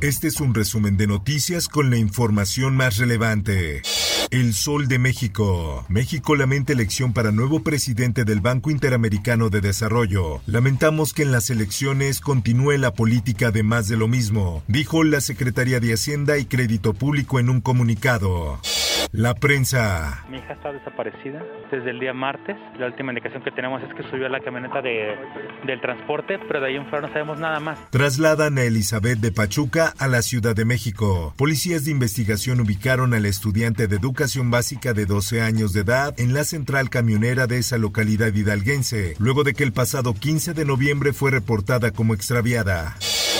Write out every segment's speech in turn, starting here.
Este es un resumen de noticias con la información más relevante. El Sol de México. México lamenta elección para nuevo presidente del Banco Interamericano de Desarrollo. Lamentamos que en las elecciones continúe la política de más de lo mismo, dijo la Secretaría de Hacienda y Crédito Público en un comunicado. La prensa. Mi hija está desaparecida desde el día martes. La última indicación que tenemos es que subió a la camioneta de, del transporte, pero de ahí en fuera no sabemos nada más. Trasladan a Elizabeth de Pachuca a la Ciudad de México. Policías de investigación ubicaron al estudiante de educación básica de 12 años de edad en la central camionera de esa localidad hidalguense, luego de que el pasado 15 de noviembre fue reportada como extraviada.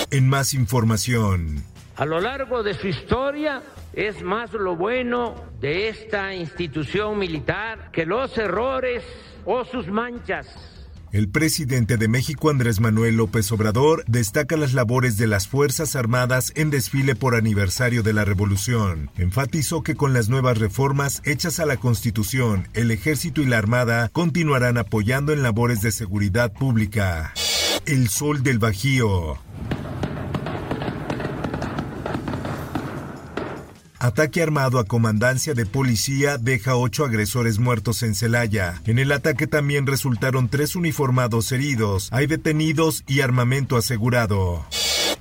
En más información. A lo largo de su historia es más lo bueno de esta institución militar que los errores o sus manchas. El presidente de México, Andrés Manuel López Obrador, destaca las labores de las Fuerzas Armadas en desfile por aniversario de la Revolución. Enfatizó que con las nuevas reformas hechas a la Constitución, el Ejército y la Armada continuarán apoyando en labores de seguridad pública. El Sol del Bajío. Ataque armado a comandancia de policía deja ocho agresores muertos en Celaya. En el ataque también resultaron tres uniformados heridos. Hay detenidos y armamento asegurado.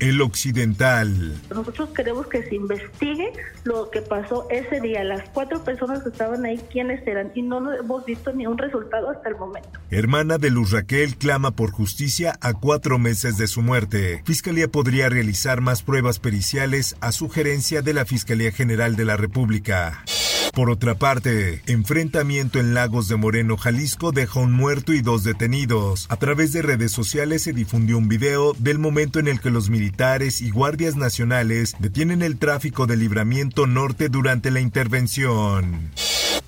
El Occidental. Nosotros queremos que se investigue lo que pasó ese día, las cuatro personas que estaban ahí, quiénes eran, y no hemos visto ni un resultado hasta el momento. Hermana de Luz Raquel clama por justicia a cuatro meses de su muerte. Fiscalía podría realizar más pruebas periciales a sugerencia de la Fiscalía General de la República. Por otra parte, enfrentamiento en Lagos de Moreno, Jalisco deja un muerto y dos detenidos. A través de redes sociales se difundió un video del momento en el que los militares y guardias nacionales detienen el tráfico de libramiento norte durante la intervención.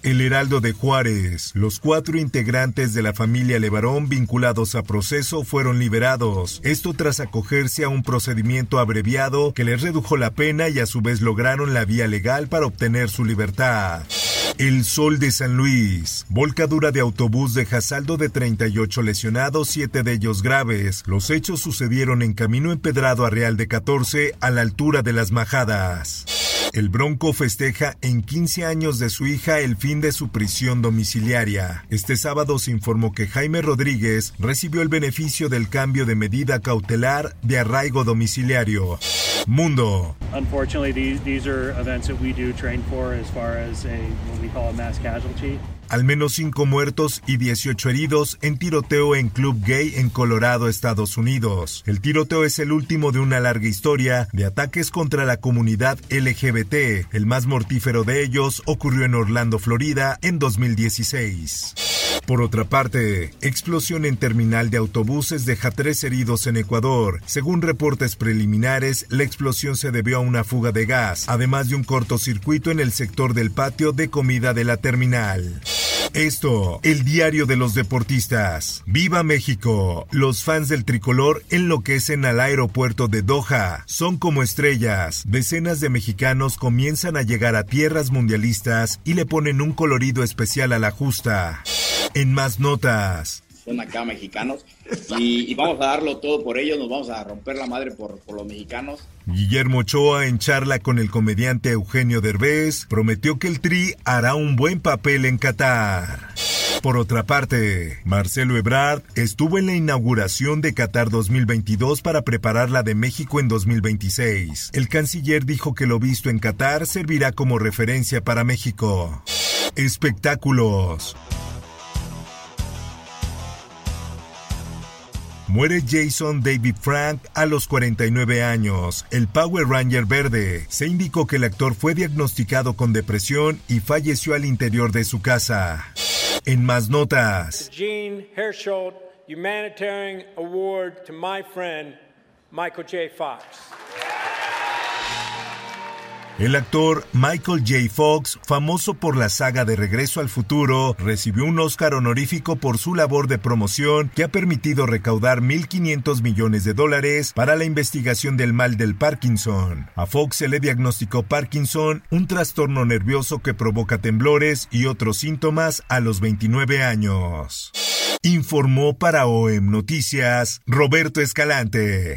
El Heraldo de Juárez. Los cuatro integrantes de la familia Levarón vinculados a proceso fueron liberados. Esto tras acogerse a un procedimiento abreviado que les redujo la pena y a su vez lograron la vía legal para obtener su libertad. El Sol de San Luis. Volcadura de autobús deja saldo de 38 lesionados, 7 de ellos graves. Los hechos sucedieron en camino empedrado a Real de 14, a la altura de las Majadas. El Bronco festeja en 15 años de su hija el fin de su prisión domiciliaria. Este sábado se informó que Jaime Rodríguez recibió el beneficio del cambio de medida cautelar de arraigo domiciliario. Mundo. Unfortunately, these, these are events that we do train for as far as a what we call a mass. Al menos 5 muertos y 18 heridos en tiroteo en Club Gay en Colorado, Estados Unidos. El tiroteo es el último de una larga historia de ataques contra la comunidad LGBT. El más mortífero de ellos ocurrió en Orlando, Florida, en 2016. Por otra parte, explosión en terminal de autobuses deja tres heridos en Ecuador. Según reportes preliminares, la explosión se debió a una fuga de gas, además de un cortocircuito en el sector del patio de comida de la terminal. Esto, el diario de los deportistas. ¡Viva México! Los fans del tricolor enloquecen al aeropuerto de Doha. Son como estrellas. Decenas de mexicanos comienzan a llegar a tierras mundialistas y le ponen un colorido especial a la justa. En más notas. Son acá mexicanos y, y, vamos a darlo todo por ellos, nos vamos a romper la madre por, por los mexicanos. Guillermo Ochoa, en charla con el comediante Eugenio Derbez, prometió que el Tri hará un buen papel en Qatar. Por otra parte, Marcelo Ebrard estuvo en la inauguración de Qatar 2022 para preparar la de México en 2026. El canciller dijo que lo visto en Qatar servirá como referencia para México. Espectáculos. Muere Jason David Frank a los 49 años, el Power Ranger verde. Se indicó que el actor fue diagnosticado con depresión y falleció al interior de su casa. En más notas. Gene Herschel Humanitarian Award to my friend Michael J. Fox. El actor Michael J. Fox, famoso por la saga de Regreso al Futuro, recibió un Oscar honorífico por su labor de promoción que ha permitido recaudar 1.500 millones de dólares para la investigación del mal del Parkinson. A Fox se le diagnosticó Parkinson, un trastorno nervioso que provoca temblores y otros síntomas a los 29 años. Informó para OEM Noticias Roberto Escalante.